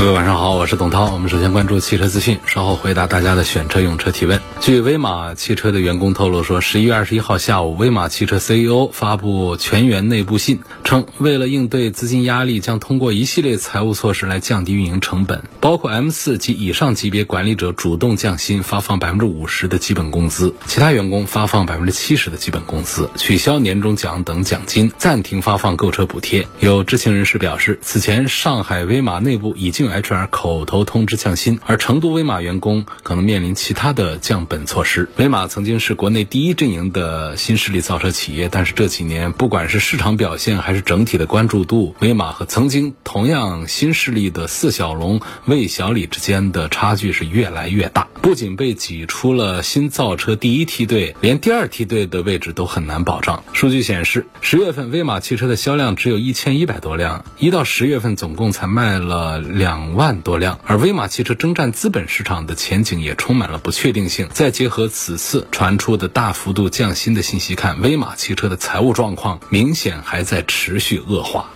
各位晚上好，我是董涛。我们首先关注汽车资讯，稍后回答大家的选车用车提问。据威马汽车的员工透露说，十一月二十一号下午，威马汽车 CEO 发布全员内部信，称为了应对资金压力，将通过一系列财务措施来降低运营成本，包括 M 四及以上级别管理者主动降薪，发放百分之五十的基本工资；其他员工发放百分之七十的基本工资，取消年终奖等奖金，暂停发放购车补贴。有知情人士表示，此前上海威马内部已经。HR 口头通知降薪，而成都威马员工可能面临其他的降本措施。威马曾经是国内第一阵营的新势力造车企业，但是这几年不管是市场表现还是整体的关注度，威马和曾经同样新势力的四小龙魏小李之间的差距是越来越大。不仅被挤出了新造车第一梯队，连第二梯队的位置都很难保障。数据显示，十月份威马汽车的销量只有一千一百多辆，一到十月份总共才卖了两。两万多辆，而威马汽车征战资本市场的前景也充满了不确定性。再结合此次传出的大幅度降薪的信息看，威马汽车的财务状况明显还在持续恶化。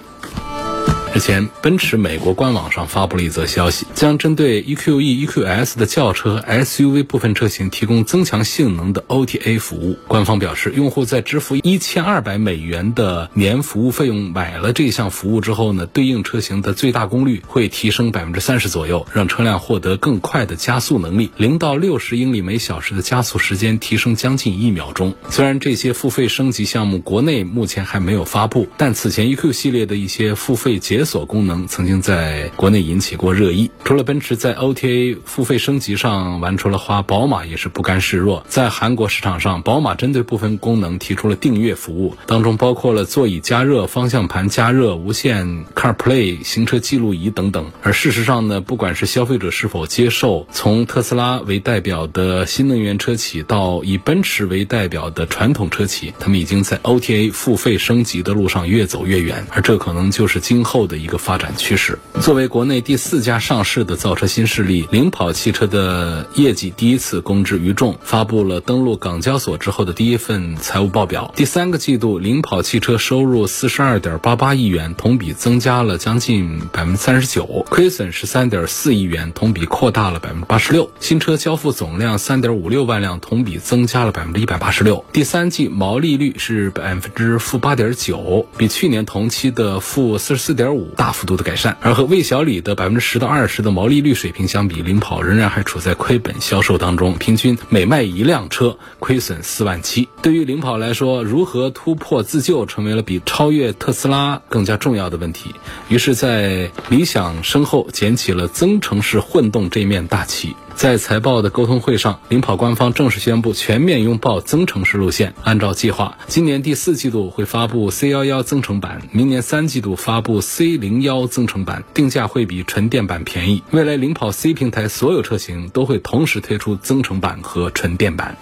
之前，奔驰美国官网上发布了一则消息，将针对 EQE、EQS 的轿车和 SUV 部分车型提供增强性能的 OTA 服务。官方表示，用户在支付一千二百美元的年服务费用买了这项服务之后呢，对应车型的最大功率会提升百分之三十左右，让车辆获得更快的加速能力，零到六十英里每小时的加速时间提升将近一秒钟。虽然这些付费升级项目国内目前还没有发布，但此前 EQ 系列的一些付费节锁功能曾经在国内引起过热议。除了奔驰在 OTA 付费升级上玩出了花，宝马也是不甘示弱。在韩国市场上，宝马针对部分功能提出了订阅服务，当中包括了座椅加热、方向盘加热、无线 CarPlay、行车记录仪等等。而事实上呢，不管是消费者是否接受，从特斯拉为代表的新能源车企到以奔驰为代表的传统车企，他们已经在 OTA 付费升级的路上越走越远，而这可能就是今后的。的一个发展趋势。作为国内第四家上市的造车新势力，领跑汽车的业绩第一次公之于众，发布了登陆港交所之后的第一份财务报表。第三个季度，领跑汽车收入四十二点八八亿元，同比增加了将近百分之三十九，亏损十三点四亿元，同比扩大了百分之八十六。新车交付总量三点五六万辆，同比增加了百分之一百八十六。第三季毛利率是百分之负八点九，比去年同期的负四十四点五。大幅度的改善，而和魏小李的百分之十到二十的毛利率水平相比，领跑仍然还处在亏本销售当中，平均每卖一辆车亏损四万七。对于领跑来说，如何突破自救成为了比超越特斯拉更加重要的问题。于是，在理想身后捡起了增程式混动这面大旗。在财报的沟通会上，领跑官方正式宣布全面拥抱增程式路线。按照计划，今年第四季度会发布 C 幺幺增程版，明年三季度发布 C 零幺增程版，定价会比纯电版便宜。未来领跑 C 平台所有车型都会同时推出增程版和纯电版。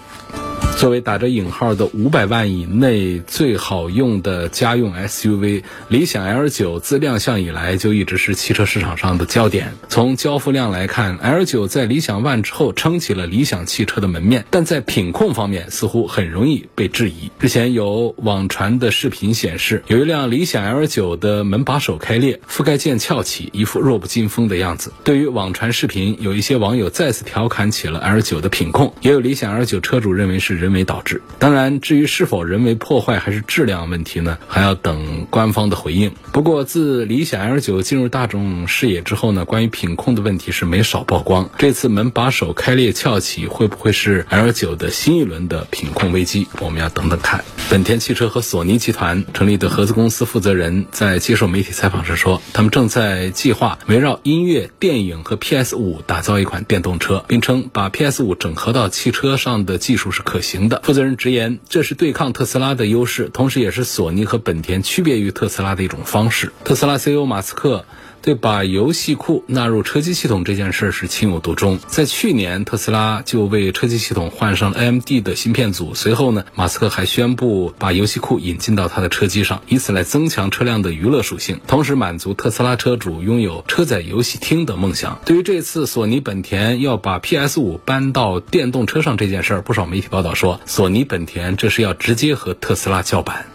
作为打着引号的五百万以内最好用的家用 SUV，理想 L9 自亮相以来就一直是汽车市场上的焦点。从交付量来看，L9 在理想 ONE 之后撑起了理想汽车的门面，但在品控方面似乎很容易被质疑。之前有网传的视频显示，有一辆理想 L9 的门把手开裂，覆盖件翘起，一副弱不禁风的样子。对于网传视频，有一些网友再次调侃起了 L9 的品控，也有理想 L9 车主认为是。人为导致，当然，至于是否人为破坏还是质量问题呢，还要等官方的回应。不过，自理想 L9 进入大众视野之后呢，关于品控的问题是没少曝光。这次门把手开裂翘起，会不会是 L9 的新一轮的品控危机？我们要等等看。本田汽车和索尼集团成立的合资公司负责人在接受媒体采访时说，他们正在计划围绕音乐、电影和 PS5 打造一款电动车，并称把 PS5 整合到汽车上的技术是可行。行的，负责人直言，这是对抗特斯拉的优势，同时也是索尼和本田区别于特斯拉的一种方式。特斯拉 CEO 马斯克。对把游戏库纳入车机系统这件事是情有独钟。在去年，特斯拉就为车机系统换上了 AMD 的芯片组，随后呢，马斯克还宣布把游戏库引进到他的车机上，以此来增强车辆的娱乐属性，同时满足特斯拉车主拥有车载游戏厅的梦想。对于这次索尼本田要把 PS 五搬到电动车上这件事儿，不少媒体报道说，索尼本田这是要直接和特斯拉叫板。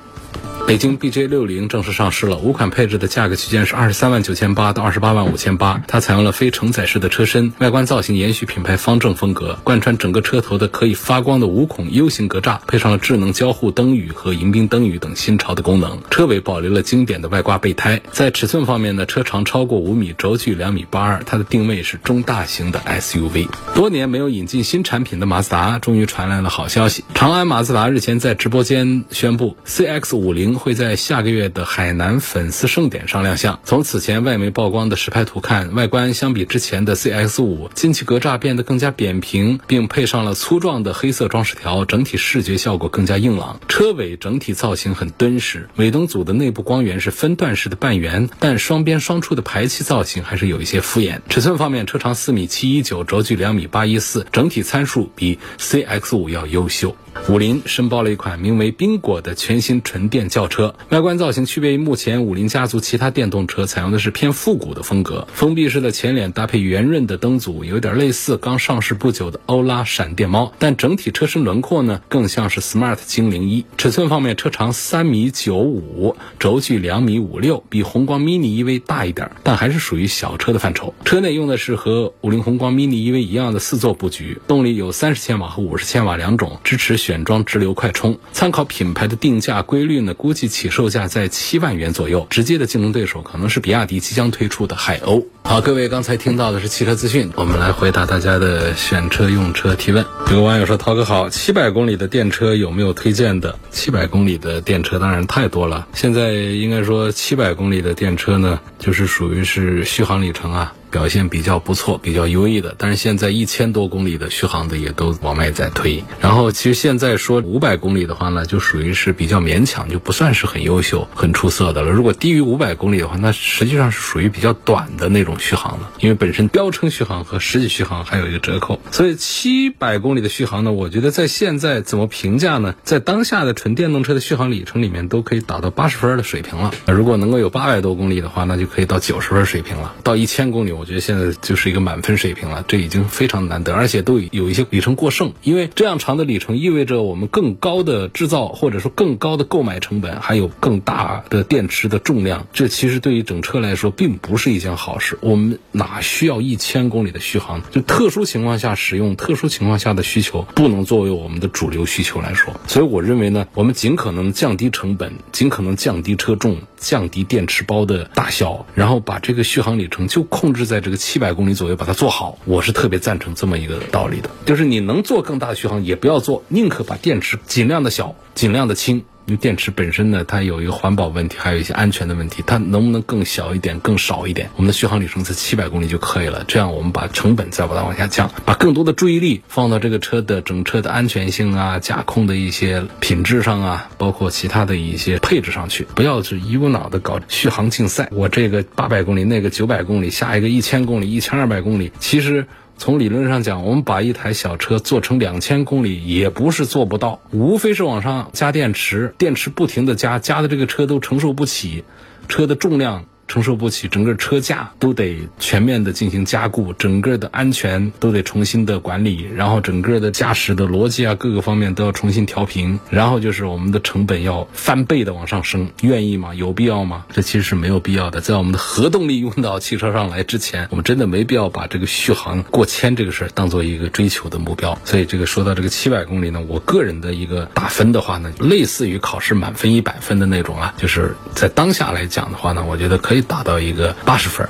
北京 BJ 六零正式上市了，五款配置的价格区间是二十三万九千八到二十八万五千八。它采用了非承载式的车身，外观造型延续品牌方正风格，贯穿整个车头的可以发光的五孔 U 型格栅，配上了智能交互灯语和迎宾灯语等新潮的功能。车尾保留了经典的外挂备胎。在尺寸方面呢，车长超过五米，轴距两米八二，它的定位是中大型的 SUV。多年没有引进新产品的马自达，终于传来了好消息。长安马自达日前在直播间宣布，CX 五零。会在下个月的海南粉丝盛典上亮相。从此前外媒曝光的实拍图看，外观相比之前的 CX 五，进气格栅变得更加扁平，并配上了粗壮的黑色装饰条，整体视觉效果更加硬朗。车尾整体造型很敦实，尾灯组的内部光源是分段式的半圆，但双边双出的排气造型还是有一些敷衍。尺寸方面，车长四米七一九，轴距两米八一四，整体参数比 CX 五要优秀。五菱申报了一款名为缤果的全新纯电轿车，外观造型区别于目前五菱家族其他电动车，采用的是偏复古的风格。封闭式的前脸搭配圆润的灯组，有点类似刚上市不久的欧拉闪电猫，但整体车身轮廓呢更像是 Smart 精灵一。尺寸方面，车长三米九五，轴距两米五六，比宏光 mini EV 大一点，但还是属于小车的范畴。车内用的是和五菱宏光 mini EV 一样的四座布局，动力有三十千瓦和五十千瓦两种，支持。选装直流快充，参考品牌的定价规律呢，估计起售价在七万元左右。直接的竞争对手可能是比亚迪即将推出的海鸥。好，各位刚才听到的是汽车资讯，我们来回答大家的选车用车提问。有个网友说：“涛哥好，七百公里的电车有没有推荐的？七百公里的电车当然太多了，现在应该说七百公里的电车呢，就是属于是续航里程啊。”表现比较不错、比较优异的，但是现在一千多公里的续航的也都往外在推。然后其实现在说五百公里的话呢，就属于是比较勉强，就不算是很优秀、很出色的了。如果低于五百公里的话，那实际上是属于比较短的那种续航了，因为本身标称续航和实际续航还有一个折扣。所以七百公里的续航呢，我觉得在现在怎么评价呢？在当下的纯电动车的续航里程里面，都可以达到八十分的水平了。如果能够有八百多公里的话，那就可以到九十分水平了。到一千公里。我觉得现在就是一个满分水平了，这已经非常难得，而且都有一些里程过剩，因为这样长的里程意味着我们更高的制造或者说更高的购买成本，还有更大的电池的重量，这其实对于整车来说并不是一件好事。我们哪需要一千公里的续航？就特殊情况下使用，特殊情况下的需求不能作为我们的主流需求来说。所以我认为呢，我们尽可能降低成本，尽可能降低车重，降低电池包的大小，然后把这个续航里程就控制。在这个七百公里左右把它做好，我是特别赞成这么一个道理的，就是你能做更大的续航，也不要做，宁可把电池尽量的小，尽量的轻。因为电池本身呢，它有一个环保问题，还有一些安全的问题，它能不能更小一点、更少一点？我们的续航里程在七百公里就可以了。这样我们把成本再把它往下降，把更多的注意力放到这个车的整车的安全性啊、驾控的一些品质上啊，包括其他的一些配置上去，不要是一股脑的搞续航竞赛。我这个八百公里，那个九百公里，下一个一千公里、一千二百公里，其实。从理论上讲，我们把一台小车做成两千公里也不是做不到，无非是往上加电池，电池不停的加，加的这个车都承受不起，车的重量。承受不起，整个车架都得全面的进行加固，整个的安全都得重新的管理，然后整个的驾驶的逻辑啊，各个方面都要重新调平，然后就是我们的成本要翻倍的往上升，愿意吗？有必要吗？这其实是没有必要的。在我们的核动力用到汽车上来之前，我们真的没必要把这个续航过千这个事儿当做一个追求的目标。所以这个说到这个七百公里呢，我个人的一个打分的话呢，类似于考试满分一百分的那种啊，就是在当下来讲的话呢，我觉得可以。达到一个八十分。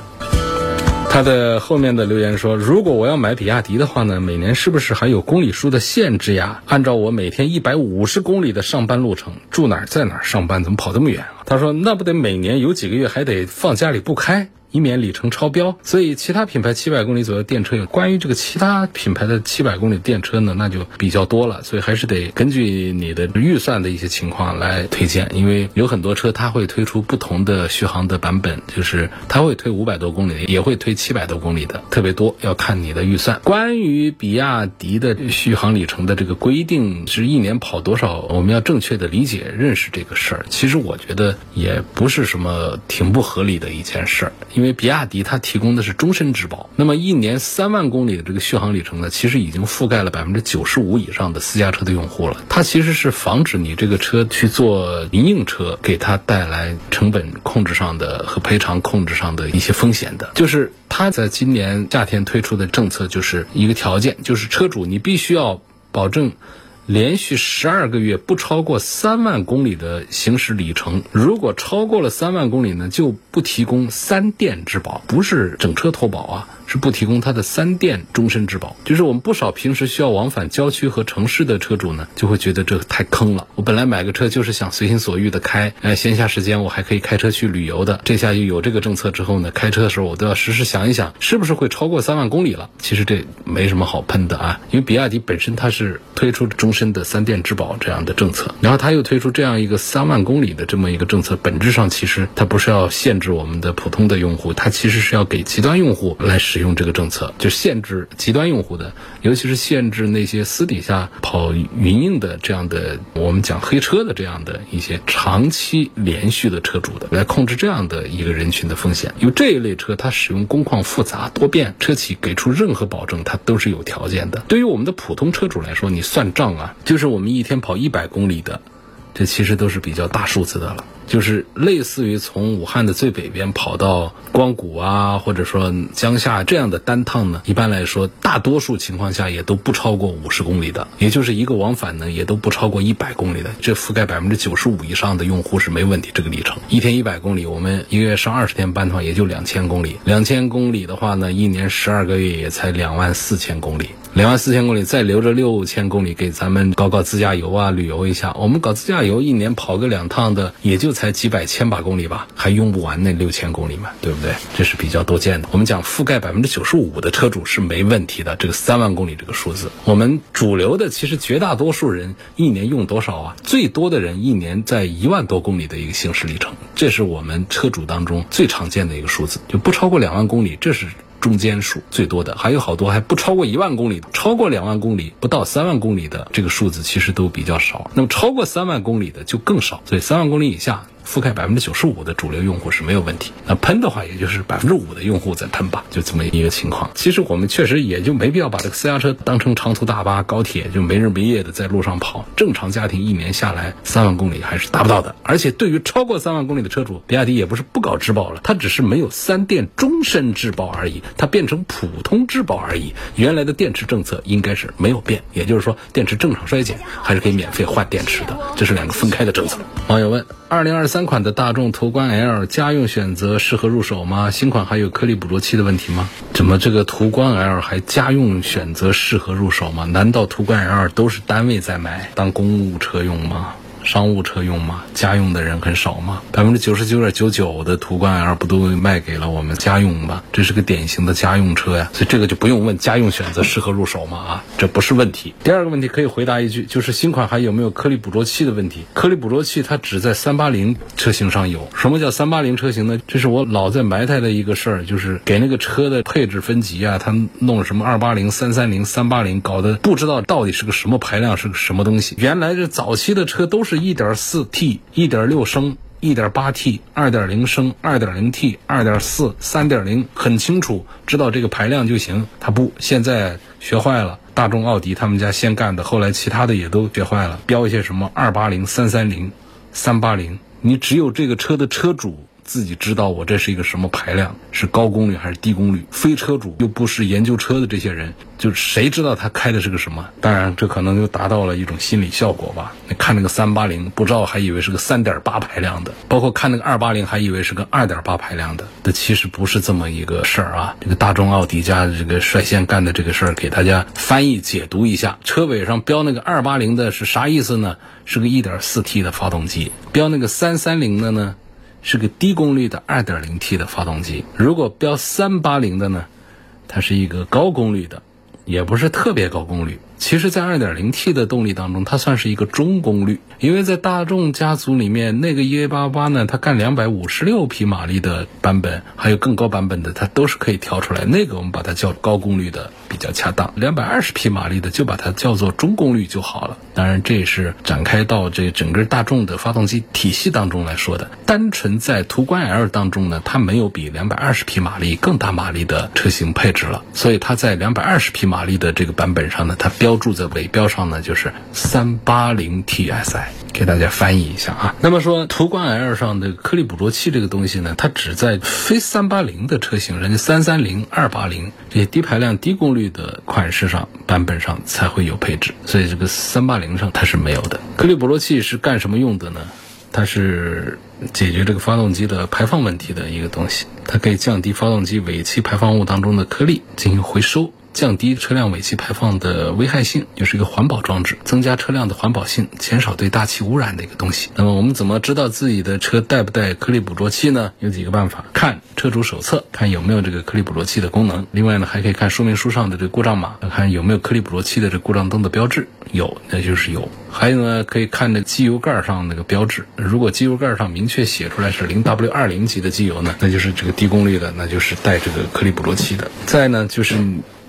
他的后面的留言说：“如果我要买比亚迪的话呢，每年是不是还有公里数的限制呀？按照我每天一百五十公里的上班路程，住哪儿在哪儿上班，怎么跑这么远啊？”他说：“那不得每年有几个月还得放家里不开？以免里程超标。所以其他品牌七百公里左右电车有关于这个其他品牌的七百公里电车呢，那就比较多了。所以还是得根据你的预算的一些情况来推荐，因为有很多车它会推出不同的续航的版本，就是它会推五百多公里，也会推七百多公里的，特别多，要看你的预算。关于比亚迪的续航里程的这个规定是一年跑多少，我们要正确的理解认识这个事儿。其实我觉得也不是什么挺不合理的一件事儿，因为比亚迪它提供的是终身质保，那么一年三万公里的这个续航里程呢，其实已经覆盖了百分之九十五以上的私家车的用户了。它其实是防止你这个车去做民用车，给它带来成本控制上的和赔偿控制上的一些风险的。就是它在今年夏天推出的政策，就是一个条件，就是车主你必须要保证。连续十二个月不超过三万公里的行驶里程，如果超过了三万公里呢，就不提供三电质保，不是整车投保啊。是不提供它的三电终身质保，就是我们不少平时需要往返郊区和城市的车主呢，就会觉得这太坑了。我本来买个车就是想随心所欲的开，哎，闲暇时间我还可以开车去旅游的。这下又有这个政策之后呢，开车的时候我都要时时想一想，是不是会超过三万公里了？其实这没什么好喷的啊，因为比亚迪本身它是推出终身的三电质保这样的政策，然后它又推出这样一个三万公里的这么一个政策，本质上其实它不是要限制我们的普通的用户，它其实是要给极端用户来使用这个政策就限制极端用户的，尤其是限制那些私底下跑云印的这样的，我们讲黑车的这样的一些长期连续的车主的，来控制这样的一个人群的风险。因为这一类车它使用工况复杂多变，车企给出任何保证它都是有条件的。对于我们的普通车主来说，你算账啊，就是我们一天跑一百公里的，这其实都是比较大数字的了。就是类似于从武汉的最北边跑到光谷啊，或者说江夏这样的单趟呢，一般来说，大多数情况下也都不超过五十公里的，也就是一个往返呢，也都不超过一百公里的。这覆盖百分之九十五以上的用户是没问题。这个里程一天一百公里，我们一个月上二十天班的话，也就两千公里。两千公里的话呢，一年十二个月也才两万四千公里。两万四千公里，再留着六千公里给咱们搞搞自驾游啊，旅游一下。我们搞自驾游，一年跑个两趟的，也就才几百千把公里吧，还用不完那六千公里嘛，对不对？这是比较多见的。我们讲覆盖百分之九十五的车主是没问题的。这个三万公里这个数字，我们主流的其实绝大多数人一年用多少啊？最多的人一年在一万多公里的一个行驶里程，这是我们车主当中最常见的一个数字，就不超过两万公里，这是。中间数最多的还有好多还不超过一万公里，超过两万公里不到三万公里的这个数字其实都比较少，那么超过三万公里的就更少，所以三万公里以下。覆盖百分之九十五的主流用户是没有问题，那喷的话也就是百分之五的用户在喷吧，就这么一个情况。其实我们确实也就没必要把这个私家车当成长途大巴、高铁，就没日没夜的在路上跑。正常家庭一年下来三万公里还是达不到的。而且对于超过三万公里的车主，比亚迪也不是不搞质保了，它只是没有三电终身质保而已，它变成普通质保而已。原来的电池政策应该是没有变，也就是说电池正常衰减还是可以免费换电池的，这是两个分开的政策。网友问：二零二三。三款的大众途观 L 家用选择适合入手吗？新款还有颗粒捕捉器的问题吗？怎么这个途观 L 还家用选择适合入手吗？难道途观 L 都是单位在买当公务车用吗？商务车用吗？家用的人很少吗？百分之九十九点九九的途观 L 不都卖给了我们家用吗？这是个典型的家用车呀，所以这个就不用问家用选择适合入手吗？啊，这不是问题。第二个问题可以回答一句，就是新款还有没有颗粒捕捉器的问题？颗粒捕捉器它只在三八零车型上有。什么叫三八零车型呢？这是我老在埋汰的一个事儿，就是给那个车的配置分级啊，它弄什么二八零、三三零、三八零，搞得不知道到底是个什么排量，是个什么东西。原来这早期的车都是。是一点四 T、一点六升、一点八 T、二点零升、二点零 T、二点四、三点零，很清楚，知道这个排量就行。他不，现在学坏了。大众、奥迪他们家先干的，后来其他的也都学坏了，标一些什么二八零、三三零、三八零，你只有这个车的车主。自己知道我这是一个什么排量，是高功率还是低功率？非车主又不是研究车的这些人，就谁知道他开的是个什么？当然，这可能就达到了一种心理效果吧。你看那个三八零，不知道还以为是个三点八排量的；包括看那个二八零，还以为是个二点八排量的。这其实不是这么一个事儿啊！这个大众、奥迪家这个率先干的这个事儿，给大家翻译解读一下：车尾上标那个二八零的是啥意思呢？是个一点四 T 的发动机；标那个三三零的呢？是个低功率的 2.0T 的发动机。如果标380的呢，它是一个高功率的，也不是特别高功率。其实，在 2.0T 的动力当中，它算是一个中功率，因为在大众家族里面，那个 EA88 呢，它干256匹马力的版本，还有更高版本的，它都是可以调出来。那个我们把它叫高功率的比较恰当，220匹马力的就把它叫做中功率就好了。当然，这也是展开到这整个大众的发动机体系当中来说的。单纯在途观 L 当中呢，它没有比220匹马力更大马力的车型配置了，所以它在220匹马力的这个版本上呢，它标。标注在尾标上呢，就是三八零 TSI，给大家翻译一下啊。那么说途观 L 上的颗粒捕捉器这个东西呢，它只在非三八零的车型，人家三三零、二八零这些低排量、低功率的款式上版本上才会有配置，所以这个三八零上它是没有的。颗粒捕捉器是干什么用的呢？它是解决这个发动机的排放问题的一个东西，它可以降低发动机尾气排放物当中的颗粒进行回收。降低车辆尾气排放的危害性，就是一个环保装置，增加车辆的环保性，减少对大气污染的一个东西。那么我们怎么知道自己的车带不带颗粒捕捉器呢？有几个办法：看车主手册，看有没有这个颗粒捕捉器的功能；另外呢，还可以看说明书上的这个故障码，看有没有颗粒捕捉器的这故障灯的标志，有那就是有。还有呢，可以看这机油盖上那个标志，如果机油盖上明确写出来是零 W 二零级的机油呢，那就是这个低功率的，那就是带这个颗粒捕捉器的。再呢就是。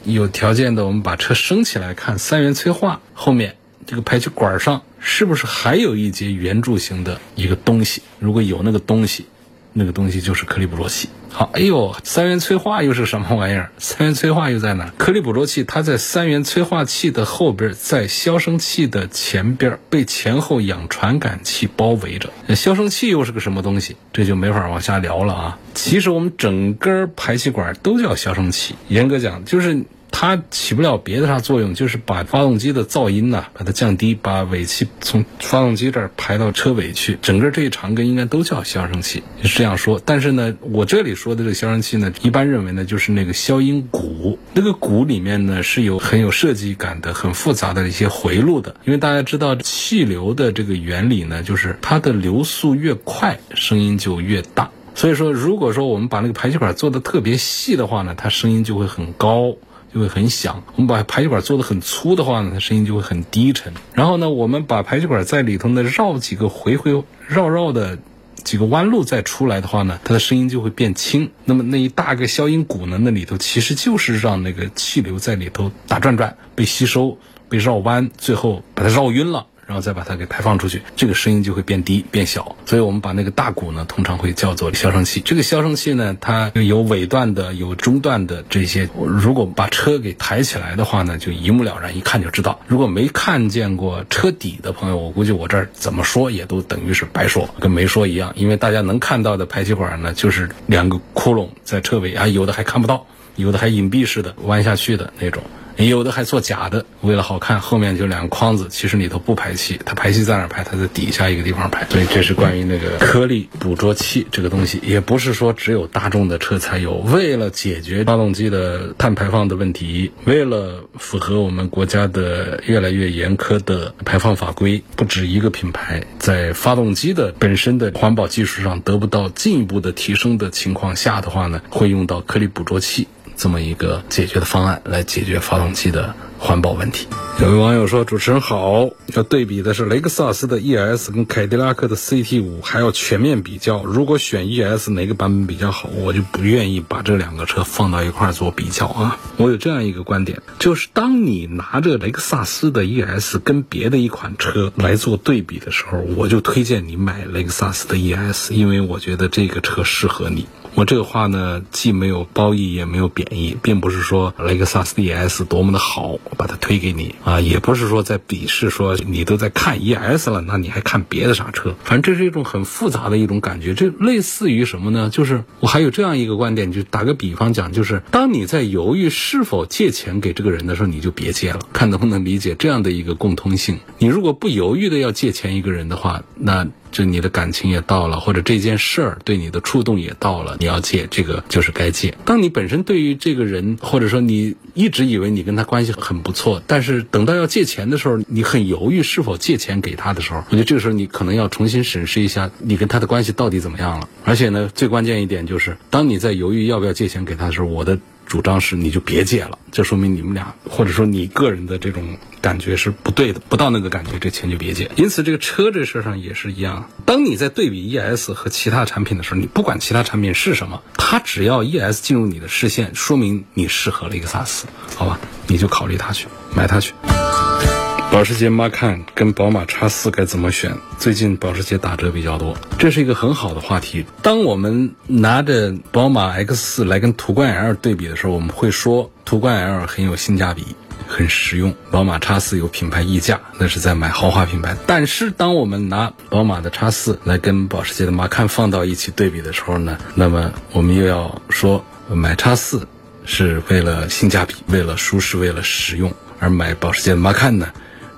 有条件的，我们把车升起来看三元催化后面这个排气管上是不是还有一节圆柱形的一个东西？如果有那个东西。那个东西就是颗粒捕捉器。好，哎呦，三元催化又是什么玩意儿？三元催化又在哪儿？颗粒捕捉器它在三元催化器的后边，在消声器的前边，被前后氧传感器包围着。消声器又是个什么东西？这就没法往下聊了啊。其实我们整根排气管都叫消声器，严格讲就是。它起不了别的啥作用，就是把发动机的噪音呐，把它降低，把尾气从发动机这儿排到车尾去。整个这一长根应该都叫消声器，是这样说。但是呢，我这里说的这个消声器呢，一般认为呢就是那个消音鼓。那个鼓里面呢是有很有设计感的、很复杂的一些回路的。因为大家知道气流的这个原理呢，就是它的流速越快，声音就越大。所以说，如果说我们把那个排气管做的特别细的话呢，它声音就会很高。就会很响。我们把排气管做的很粗的话呢，它声音就会很低沉。然后呢，我们把排气管在里头呢绕几个回回绕绕的几个弯路再出来的话呢，它的声音就会变轻。那么那一大个消音鼓呢，那里头其实就是让那个气流在里头打转转，被吸收、被绕弯，最后把它绕晕了。然后再把它给排放出去，这个声音就会变低变小。所以我们把那个大鼓呢，通常会叫做消声器。这个消声器呢，它有尾段的，有中段的这些。如果把车给抬起来的话呢，就一目了然，一看就知道。如果没看见过车底的朋友，我估计我这儿怎么说也都等于是白说，跟没说一样。因为大家能看到的排气管呢，就是两个窟窿在车尾啊，有的还看不到，有的还隐蔽式的弯下去的那种。有的还做假的，为了好看，后面就两个框子，其实里头不排气，它排气在哪排？它在底下一个地方排。所以这是关于那个颗粒捕捉器这个东西，也不是说只有大众的车才有。为了解决发动机的碳排放的问题，为了符合我们国家的越来越严苛的排放法规，不止一个品牌在发动机的本身的环保技术上得不到进一步的提升的情况下的话呢，会用到颗粒捕捉器。这么一个解决的方案来解决发动机的环保问题。有位网友说：“主持人好，要对比的是雷克萨斯的 ES 跟凯迪拉克的 CT 五，还要全面比较。如果选 ES 哪个版本比较好，我就不愿意把这两个车放到一块做比较啊。我有这样一个观点，就是当你拿着雷克萨斯的 ES 跟别的一款车来做对比的时候，我就推荐你买雷克萨斯的 ES，因为我觉得这个车适合你。”我这个话呢，既没有褒义，也没有贬义，并不是说雷克萨斯 ES 多么的好，我把它推给你啊，也不是说在鄙视说你都在看 ES 了，那你还看别的啥车？反正这是一种很复杂的一种感觉。这类似于什么呢？就是我还有这样一个观点，就打个比方讲，就是当你在犹豫是否借钱给这个人的时候，你就别借了，看能不能理解这样的一个共通性。你如果不犹豫的要借钱一个人的话，那就你的感情也到了，或者这件事儿对你的触动也到了，你要借这个就是该借。当你本身对于这个人，或者说你一直以为你跟他关系很不错，但是等到要借钱的时候，你很犹豫是否借钱给他的时候，我觉得这个时候你可能要重新审视一下你跟他的关系到底怎么样了。而且呢，最关键一点就是，当你在犹豫要不要借钱给他的时候，我的。主张是你就别借了，这说明你们俩或者说你个人的这种感觉是不对的，不到那个感觉，这钱就别借。因此，这个车这事儿上也是一样。当你在对比 ES 和其他产品的时候，你不管其他产品是什么，它只要 ES 进入你的视线，说明你适合雷克萨斯，好吧？你就考虑它去，买它去。保时捷 Macan 跟宝马 X4 该怎么选？最近保时捷打折比较多，这是一个很好的话题。当我们拿着宝马 X4 来跟途观 L 对比的时候，我们会说途观 L 很有性价比，很实用；宝马 X4 有品牌溢价，那是在买豪华品牌。但是当我们拿宝马的 X4 来跟保时捷的 Macan 放到一起对比的时候呢，那么我们又要说买 X4 是为了性价比，为了舒适，为了实用，而买保时捷的 Macan 呢？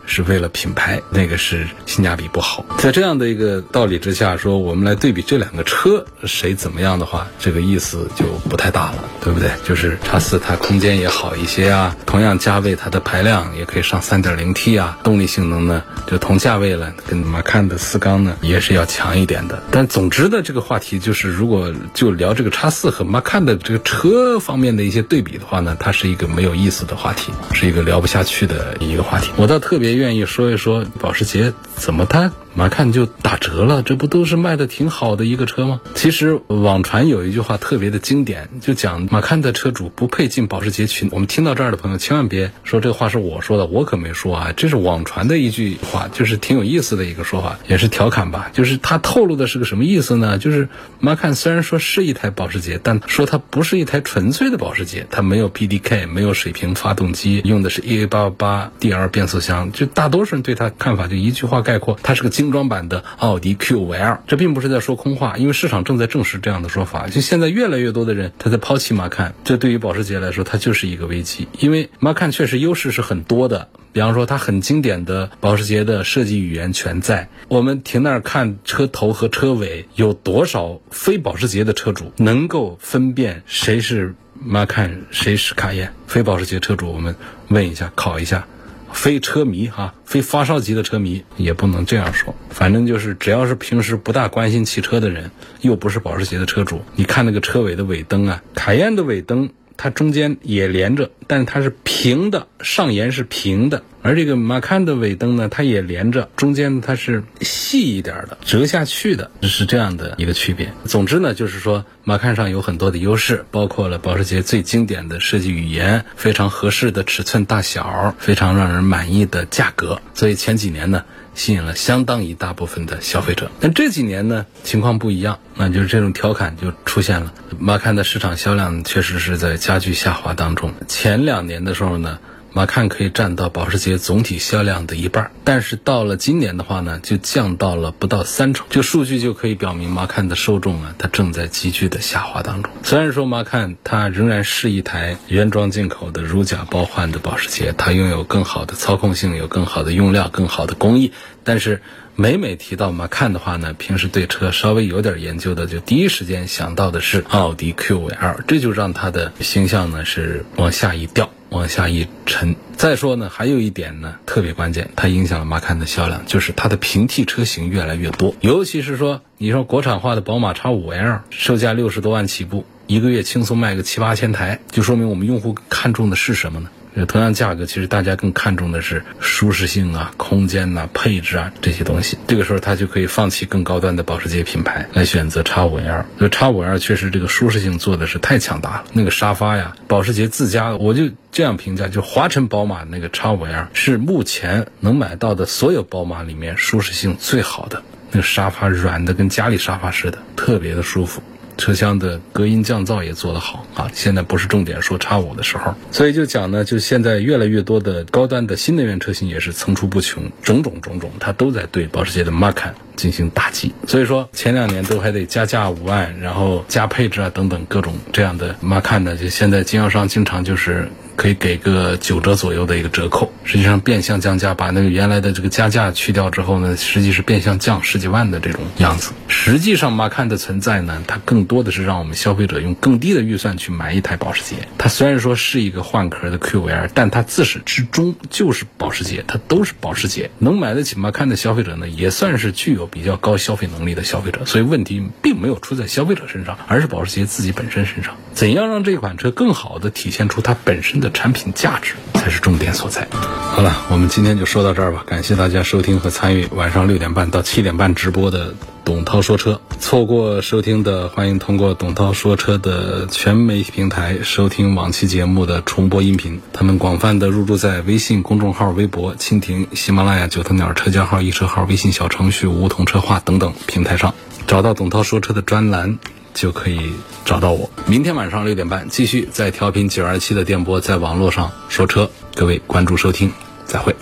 是为了品牌，那个是性价比不好。在这样的一个道理之下，说我们来对比这两个车谁怎么样的话，这个意思就不太大了，对不对？就是叉四它空间也好一些啊，同样价位它的排量也可以上 3.0T 啊，动力性能呢就同价位了，跟马看的四缸呢也是要强一点的。但总之的这个话题就是，如果就聊这个叉四和马看的这个车方面的一些对比的话呢，它是一个没有意思的话题，是一个聊不下去的一个话题。我倒特别愿。愿意说一说保时捷怎么它马看就打折了，这不都是卖的挺好的一个车吗？其实网传有一句话特别的经典，就讲马看的车主不配进保时捷群。我们听到这儿的朋友千万别说这话是我说的，我可没说啊，这是网传的一句话，就是挺有意思的一个说法，也是调侃吧。就是他透露的是个什么意思呢？就是马看虽然说是一台保时捷，但说它不是一台纯粹的保时捷，它没有 PDK，没有水平发动机，用的是 EA888 DL 变速箱。就大多数人对它看法就一句话概括，它是个。精装版的奥迪 Q5L，这并不是在说空话，因为市场正在证实这样的说法。就现在越来越多的人他在抛弃马看，这对于保时捷来说，它就是一个危机。因为马看确实优势是很多的，比方说它很经典的保时捷的设计语言全在。我们停那儿看车头和车尾，有多少非保时捷的车主能够分辨谁是马看，谁是卡宴？非保时捷车主，我们问一下，考一下。非车迷哈，非发烧级的车迷也不能这样说。反正就是，只要是平时不大关心汽车的人，又不是保时捷的车主，你看那个车尾的尾灯啊，卡宴的尾灯。它中间也连着，但是它是平的，上沿是平的，而这个马看的尾灯呢，它也连着，中间它是细一点的，折下去的，是这样的一个区别。总之呢，就是说马看上有很多的优势，包括了保时捷最经典的设计语言，非常合适的尺寸大小，非常让人满意的价格，所以前几年呢。吸引了相当一大部分的消费者，但这几年呢情况不一样，那就是这种调侃就出现了。马坎的市场销量确实是在加剧下滑当中，前两年的时候呢。马看可以占到保时捷总体销量的一半，但是到了今年的话呢，就降到了不到三成。就数据就可以表明，马看的受众啊，它正在急剧的下滑当中。虽然说马看它仍然是一台原装进口的如假包换的保时捷，它拥有更好的操控性，有更好的用料，更好的工艺，但是每每提到马看的话呢，平时对车稍微有点研究的，就第一时间想到的是奥迪 Q5L，这就让它的形象呢是往下一掉。往下一沉。再说呢，还有一点呢，特别关键，它影响了马坎的销量，就是它的平替车型越来越多。尤其是说，你说国产化的宝马 X5L，售价六十多万起步，一个月轻松卖个七八千台，就说明我们用户看重的是什么呢？同样价格，其实大家更看重的是舒适性啊、空间呐、配置啊这些东西。这个时候，他就可以放弃更高端的保时捷品牌，来选择 X5L。所以 X5L 确实这个舒适性做的是太强大了。那个沙发呀，保时捷自家，我就这样评价，就华晨宝马那个 X5L 是目前能买到的所有宝马里面舒适性最好的。那个沙发软的跟家里沙发似的，特别的舒服。车厢的隔音降噪也做得好啊！现在不是重点说叉五的时候，所以就讲呢，就现在越来越多的高端的新能源车型也是层出不穷，种种种种，它都在对保时捷的 Macan 进行打击。所以说前两年都还得加价五万，然后加配置啊等等各种这样的 Macan 呢，就现在经销商经常就是。可以给个九折左右的一个折扣，实际上变相降价，把那个原来的这个加价去掉之后呢，实际是变相降十几万的这种样子。实际上马看的存在呢，它更多的是让我们消费者用更低的预算去买一台保时捷。它虽然说是一个换壳的 QVR，但它自始至终就是保时捷，它都是保时捷。能买得起马看的消费者呢，也算是具有比较高消费能力的消费者。所以问题并没有出在消费者身上，而是保时捷自己本身身上。怎样让这款车更好的体现出它本身的产品价值，才是重点所在。好了，我们今天就说到这儿吧。感谢大家收听和参与晚上六点半到七点半直播的董涛说车。错过收听的，欢迎通过董涛说车的全媒体平台收听往期节目的重播音频。他们广泛的入驻在微信公众号、微博、蜻蜓、喜马拉雅、九头鸟车架号、易车号、微信小程序、梧桐车话等等平台上，找到董涛说车的专栏。就可以找到我。明天晚上六点半，继续在调频九二七的电波，在网络上说车。各位关注收听，再会。